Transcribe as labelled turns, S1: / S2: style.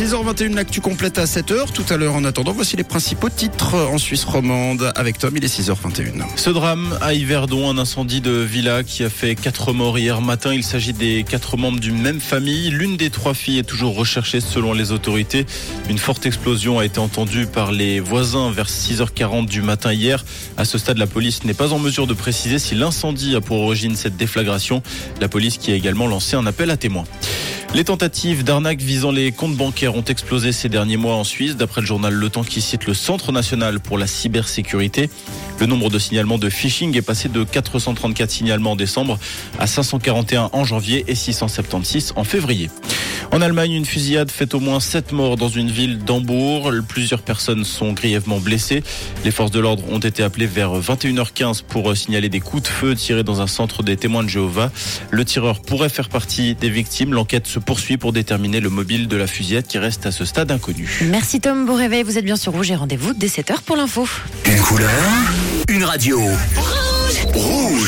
S1: 6h21, l'actu complète à 7h. Tout à l'heure, en attendant, voici les principaux titres en Suisse romande. Avec Tom, il est 6h21.
S2: Ce drame à Yverdon, un incendie de villa qui a fait quatre morts hier matin. Il s'agit des quatre membres d'une même famille. L'une des trois filles est toujours recherchée selon les autorités. Une forte explosion a été entendue par les voisins vers 6h40 du matin hier. À ce stade, la police n'est pas en mesure de préciser si l'incendie a pour origine cette déflagration. La police qui a également lancé un appel à témoins. Les tentatives d'arnaque visant les comptes bancaires ont explosé ces derniers mois en Suisse, d'après le journal Le Temps qui cite le Centre national pour la cybersécurité. Le nombre de signalements de phishing est passé de 434 signalements en décembre à 541 en janvier et 676 en février. En Allemagne, une fusillade fait au moins 7 morts dans une ville d'Hambourg. Plusieurs personnes sont grièvement blessées. Les forces de l'ordre ont été appelées vers 21h15 pour signaler des coups de feu tirés dans un centre des témoins de Jéhovah. Le tireur pourrait faire partie des victimes. L'enquête se poursuit pour déterminer le mobile de la fusillade qui reste à ce stade inconnu.
S3: Merci Tom, beau réveil, vous êtes bien sur Rouge et rendez-vous dès 7h pour l'info.
S4: Une couleur, une radio. Rouge. Rouge.